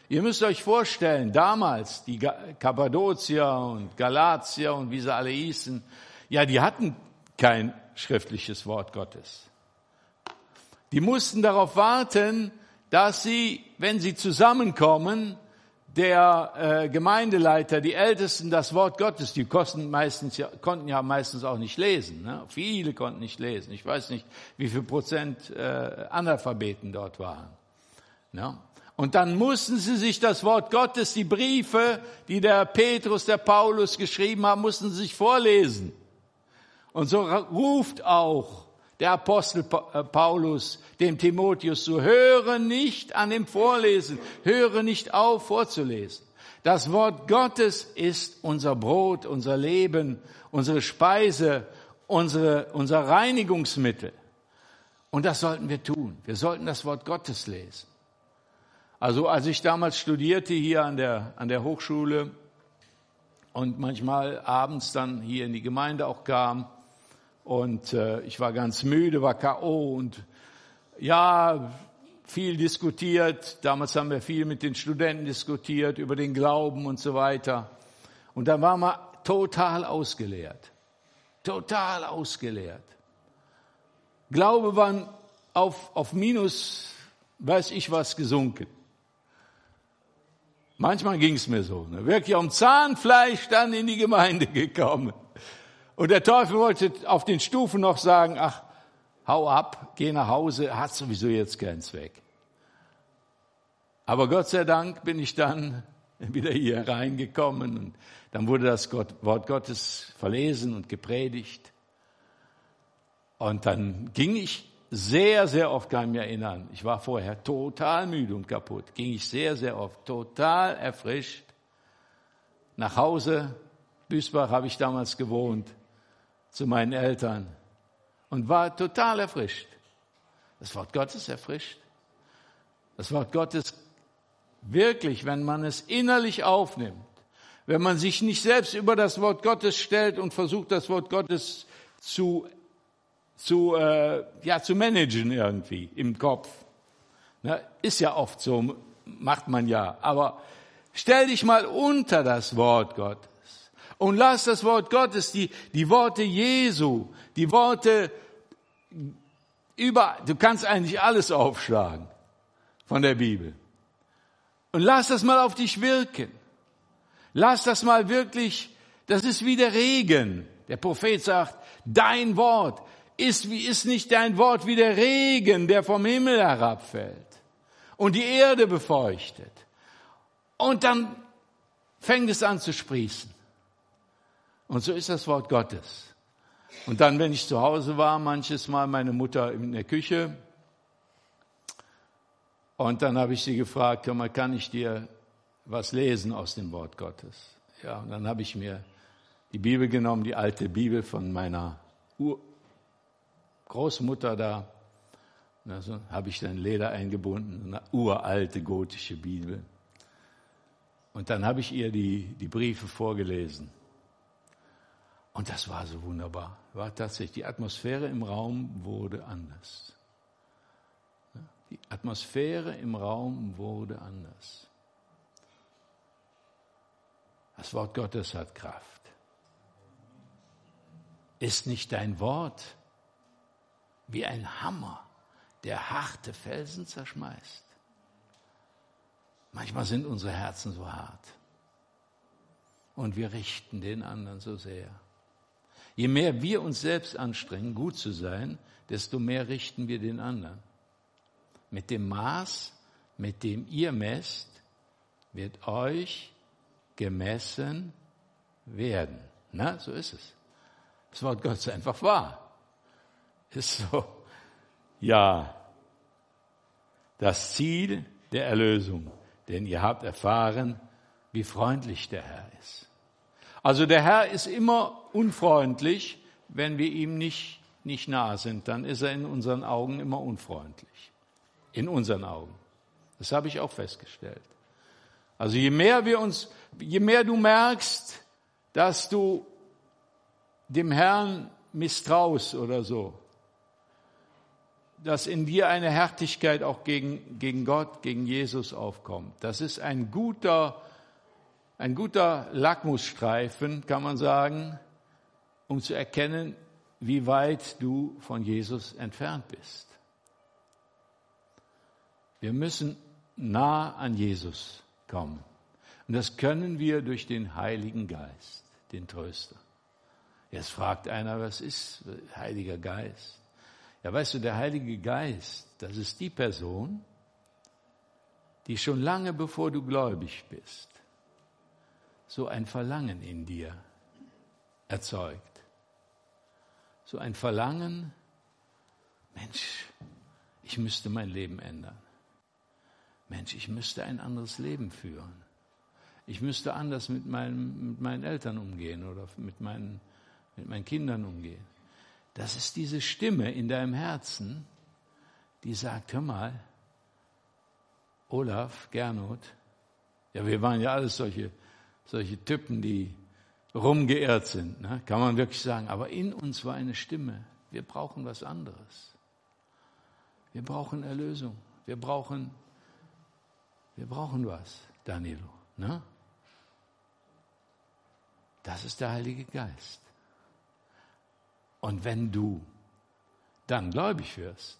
Speaker 1: Ihr müsst euch vorstellen, damals die Kappadozier und Galatier und wie sie alle hießen, ja, die hatten kein schriftliches Wort Gottes. Die mussten darauf warten, dass sie, wenn sie zusammenkommen, der äh, Gemeindeleiter, die Ältesten das Wort Gottes, die kosten meistens, ja, konnten ja meistens auch nicht lesen. Ne? Viele konnten nicht lesen. Ich weiß nicht, wie viel Prozent äh, Analphabeten dort waren. Ne? Und dann mussten sie sich das Wort Gottes, die Briefe, die der Petrus, der Paulus geschrieben haben, mussten sie sich vorlesen. Und so ruft auch der Apostel äh, Paulus dem Timotheus so, höre nicht an dem Vorlesen, höre nicht auf vorzulesen. Das Wort Gottes ist unser Brot, unser Leben, unsere Speise, unsere, unser Reinigungsmittel. Und das sollten wir tun. Wir sollten das Wort Gottes lesen. Also als ich damals studierte hier an der, an der Hochschule und manchmal abends dann hier in die Gemeinde auch kam, und äh, ich war ganz müde, war K.O. und ja, viel diskutiert. Damals haben wir viel mit den Studenten diskutiert über den Glauben und so weiter. Und da war man total ausgeleert. Total ausgeleert. Glaube war auf, auf Minus, weiß ich was, gesunken. Manchmal ging es mir so. Ne? Wirklich am Zahnfleisch dann in die Gemeinde gekommen. Und der Teufel wollte auf den Stufen noch sagen, ach, hau ab, geh nach Hause, hat sowieso jetzt keinen Zweck. Aber Gott sei Dank bin ich dann wieder hier reingekommen und dann wurde das Wort Gottes verlesen und gepredigt. Und dann ging ich sehr, sehr oft, kann ich mich erinnern, ich war vorher total müde und kaputt, ging ich sehr, sehr oft, total erfrischt nach Hause. Büßbach habe ich damals gewohnt, zu meinen Eltern und war total erfrischt. Das Wort Gottes erfrischt. Das Wort Gottes wirklich, wenn man es innerlich aufnimmt, wenn man sich nicht selbst über das Wort Gottes stellt und versucht, das Wort Gottes zu, zu, äh, ja, zu managen irgendwie im Kopf. Na, ist ja oft so, macht man ja. Aber stell dich mal unter das Wort Gottes und lass das Wort Gottes, die, die Worte Jesu, die Worte über, du kannst eigentlich alles aufschlagen von der Bibel. Und lass das mal auf dich wirken. Lass das mal wirklich, das ist wie der Regen. Der Prophet sagt, dein Wort ist wie, ist nicht dein Wort wie der Regen, der vom Himmel herabfällt und die Erde befeuchtet. Und dann fängt es an zu sprießen. Und so ist das Wort Gottes. Und dann, wenn ich zu Hause war, manches Mal meine Mutter in der Küche, und dann habe ich sie gefragt, mal, kann ich dir was lesen aus dem Wort Gottes? Ja, und dann habe ich mir die Bibel genommen, die alte Bibel von meiner Ur Großmutter da. Also habe ich dann Leder eingebunden, eine uralte gotische Bibel. Und dann habe ich ihr die, die Briefe vorgelesen. Und das war so wunderbar. War tatsächlich, die Atmosphäre im Raum wurde anders. Die Atmosphäre im Raum wurde anders. Das Wort Gottes hat Kraft. Ist nicht dein Wort wie ein Hammer, der harte Felsen zerschmeißt? Manchmal sind unsere Herzen so hart und wir richten den anderen so sehr. Je mehr wir uns selbst anstrengen, gut zu sein, desto mehr richten wir den anderen. Mit dem Maß, mit dem ihr messt, wird euch gemessen werden. Na, so ist es. Das Wort Gottes einfach wahr. Ist so. Ja. Das Ziel der Erlösung. Denn ihr habt erfahren, wie freundlich der Herr ist. Also der Herr ist immer unfreundlich, wenn wir ihm nicht, nicht nah sind. Dann ist er in unseren Augen immer unfreundlich in unseren Augen. Das habe ich auch festgestellt. Also je mehr wir uns, je mehr du merkst, dass du dem Herrn misstraust oder so, dass in dir eine Härtigkeit auch gegen, gegen Gott, gegen Jesus aufkommt. Das ist ein guter, ein guter Lackmusstreifen, kann man sagen, um zu erkennen, wie weit du von Jesus entfernt bist. Wir müssen nah an Jesus kommen. Und das können wir durch den Heiligen Geist, den Tröster. Jetzt fragt einer, was ist Heiliger Geist? Ja, weißt du, der Heilige Geist, das ist die Person, die schon lange bevor du gläubig bist, so ein Verlangen in dir erzeugt. So ein Verlangen, Mensch, ich müsste mein Leben ändern. Mensch, ich müsste ein anderes Leben führen. Ich müsste anders mit, meinem, mit meinen Eltern umgehen oder mit meinen, mit meinen Kindern umgehen. Das ist diese Stimme in deinem Herzen, die sagt, hör mal, Olaf, Gernot, ja, wir waren ja alles solche, solche Typen, die rumgeirrt sind, ne? kann man wirklich sagen. Aber in uns war eine Stimme. Wir brauchen was anderes. Wir brauchen Erlösung. Wir brauchen wir brauchen was, Danilo. Ne? Das ist der Heilige Geist. Und wenn du dann gläubig wirst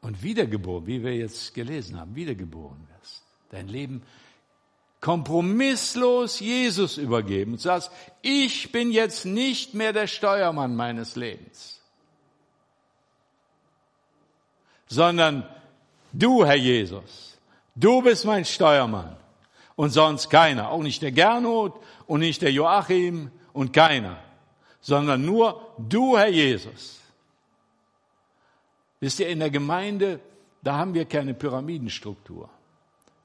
Speaker 1: und wiedergeboren, wie wir jetzt gelesen haben, wiedergeboren wirst, dein Leben kompromisslos Jesus übergeben und sagst, ich bin jetzt nicht mehr der Steuermann meines Lebens, sondern du, Herr Jesus, du bist mein Steuermann und sonst keiner, auch nicht der Gernot und nicht der Joachim und keiner, sondern nur du, Herr Jesus. Wisst ihr, in der Gemeinde, da haben wir keine Pyramidenstruktur.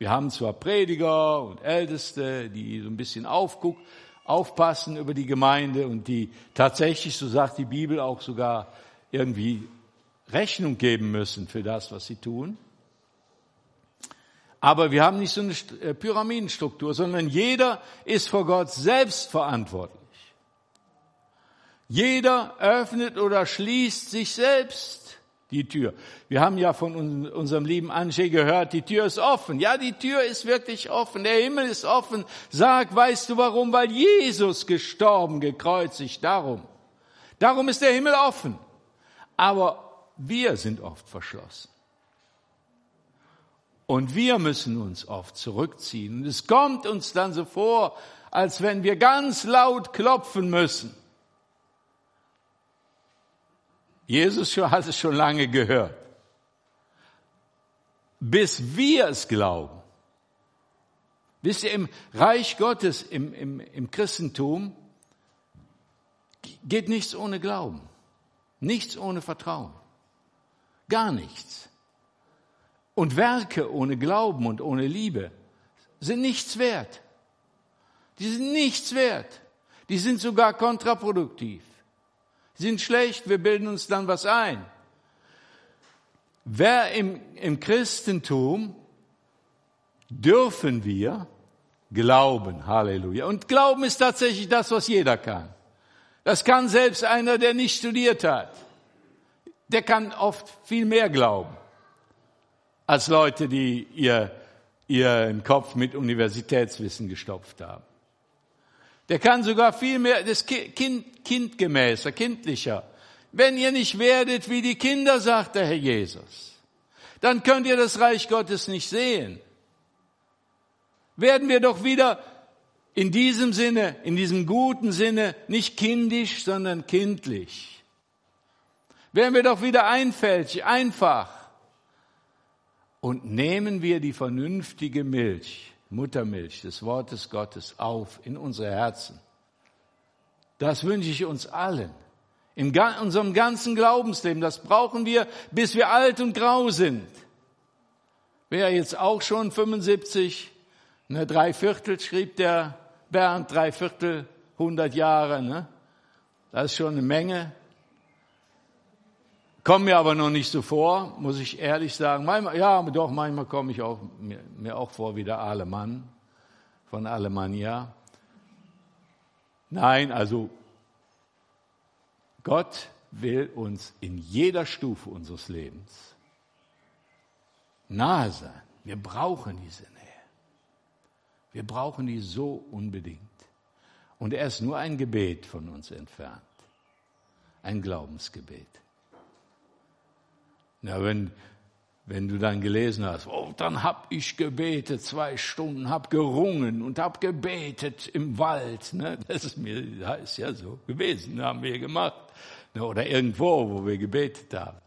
Speaker 1: Wir haben zwar Prediger und Älteste, die so ein bisschen aufguck, aufpassen über die Gemeinde und die tatsächlich, so sagt die Bibel, auch sogar irgendwie Rechnung geben müssen für das, was sie tun. Aber wir haben nicht so eine äh, Pyramidenstruktur, sondern jeder ist vor Gott selbst verantwortlich. Jeder öffnet oder schließt sich selbst die Tür. Wir haben ja von unserem lieben Anche gehört, die Tür ist offen. Ja, die Tür ist wirklich offen. Der Himmel ist offen. Sag, weißt du warum? Weil Jesus gestorben, gekreuzigt. Darum. Darum ist der Himmel offen. Aber wir sind oft verschlossen. Und wir müssen uns oft zurückziehen. Und es kommt uns dann so vor, als wenn wir ganz laut klopfen müssen. Jesus hat es schon lange gehört. Bis wir es glauben. Wisst ihr, im Reich Gottes, im, im, im Christentum, geht nichts ohne Glauben. Nichts ohne Vertrauen. Gar nichts. Und Werke ohne Glauben und ohne Liebe sind nichts wert. Die sind nichts wert. Die sind sogar kontraproduktiv sind schlecht, wir bilden uns dann was ein. Wer im, im Christentum dürfen wir glauben, Halleluja. Und Glauben ist tatsächlich das, was jeder kann. Das kann selbst einer, der nicht studiert hat. Der kann oft viel mehr glauben als Leute, die ihr, ihren Kopf mit Universitätswissen gestopft haben. Der kann sogar viel mehr, das kind, kindgemäßer, kindlicher. Wenn ihr nicht werdet wie die Kinder, sagt der Herr Jesus, dann könnt ihr das Reich Gottes nicht sehen. Werden wir doch wieder in diesem Sinne, in diesem guten Sinne, nicht kindisch, sondern kindlich. Werden wir doch wieder einfältig, einfach. Und nehmen wir die vernünftige Milch Muttermilch des Wortes Gottes auf in unsere Herzen. Das wünsche ich uns allen. In unserem ganzen Glaubensleben. Das brauchen wir, bis wir alt und grau sind. Wer jetzt auch schon 75, ne, drei Viertel schrieb der Bernd, drei Viertel, 100 Jahre, ne? Das ist schon eine Menge. Kommt mir aber noch nicht so vor, muss ich ehrlich sagen. Manchmal, ja, doch, manchmal komme ich auch, mir, mir auch vor wie der Alemann von Alemannia. Nein, also Gott will uns in jeder Stufe unseres Lebens nahe sein. Wir brauchen diese Nähe. Wir brauchen die so unbedingt. Und er ist nur ein Gebet von uns entfernt. Ein Glaubensgebet. Na, wenn, wenn du dann gelesen hast, oh, dann hab ich gebetet zwei Stunden, hab gerungen und hab gebetet im Wald. Ne? Das ist mir, das ist ja so gewesen, haben wir gemacht. Ne? Oder irgendwo, wo wir gebetet haben.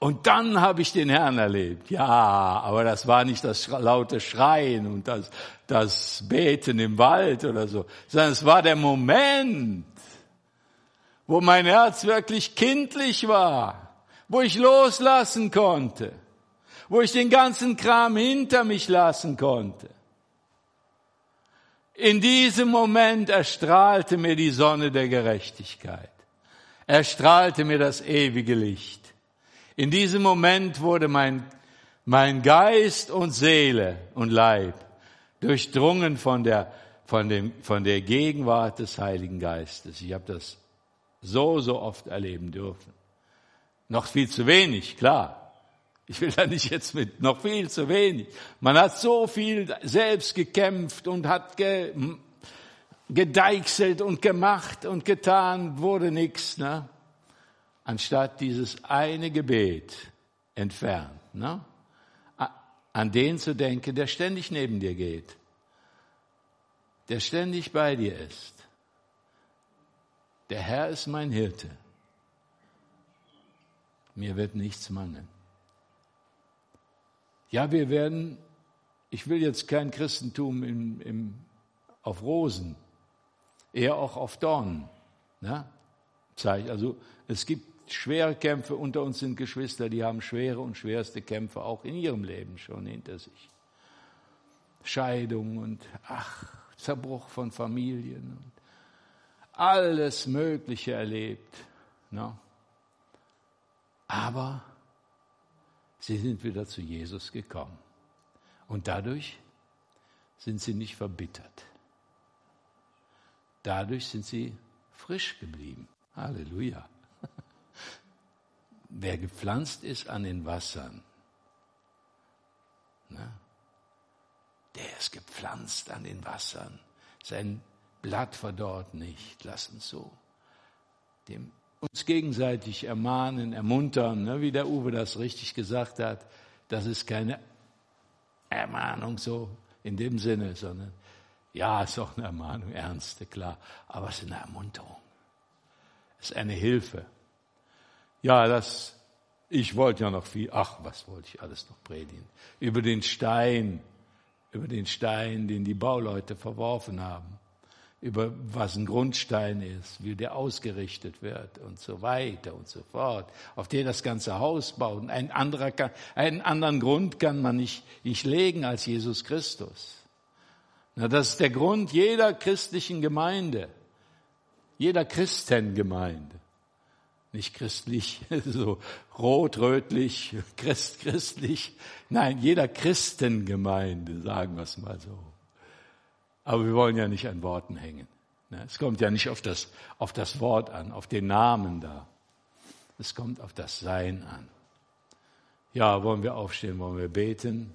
Speaker 1: Und dann habe ich den Herrn erlebt. Ja, aber das war nicht das laute Schreien und das, das Beten im Wald oder so, sondern es war der Moment, wo mein Herz wirklich kindlich war wo ich loslassen konnte, wo ich den ganzen Kram hinter mich lassen konnte. In diesem Moment erstrahlte mir die Sonne der Gerechtigkeit. Erstrahlte mir das ewige Licht. In diesem Moment wurde mein, mein Geist und Seele und Leib durchdrungen von der, von, dem, von der Gegenwart des Heiligen Geistes. Ich habe das so, so oft erleben dürfen. Noch viel zu wenig, klar. Ich will da nicht jetzt mit noch viel zu wenig. Man hat so viel selbst gekämpft und hat ge, gedeichselt und gemacht und getan, wurde nichts, ne? Anstatt dieses eine Gebet entfernt, ne? An den zu denken, der ständig neben dir geht. der ständig bei dir ist. Der Herr ist mein Hirte. Mir wird nichts mangeln. Ja, wir werden, ich will jetzt kein Christentum im, im, auf Rosen, eher auch auf Dornen. Ne? Also es gibt schwere Kämpfe, unter uns sind Geschwister, die haben schwere und schwerste Kämpfe auch in ihrem Leben schon hinter sich. Scheidung und ach, Zerbruch von Familien und alles Mögliche erlebt. Ne? Aber sie sind wieder zu Jesus gekommen. Und dadurch sind sie nicht verbittert. Dadurch sind sie frisch geblieben. Halleluja. Wer gepflanzt ist an den Wassern, ne, der ist gepflanzt an den Wassern. Sein Blatt verdorrt nicht. Lass uns so dem, uns gegenseitig ermahnen, ermuntern, ne, wie der Uwe das richtig gesagt hat. Das ist keine Ermahnung so in dem Sinne, sondern ja, ist auch eine Ermahnung, ernste, klar, aber es ist eine Ermunterung. Es ist eine Hilfe. Ja, das, ich wollte ja noch viel, ach, was wollte ich alles noch predigen? Über den Stein, über den Stein, den die Bauleute verworfen haben über was ein Grundstein ist, wie der ausgerichtet wird und so weiter und so fort, auf der das ganze Haus baut. Ein anderer kann, einen anderen Grund kann man nicht, nicht legen als Jesus Christus. Na, das ist der Grund jeder christlichen Gemeinde, jeder Christengemeinde. Nicht christlich, so rot, rötlich, christ, christlich. Nein, jeder Christengemeinde, sagen wir es mal so. Aber wir wollen ja nicht an Worten hängen. Ne? Es kommt ja nicht auf das, auf das Wort an, auf den Namen da. Es kommt auf das Sein an. Ja, wollen wir aufstehen, wollen wir beten?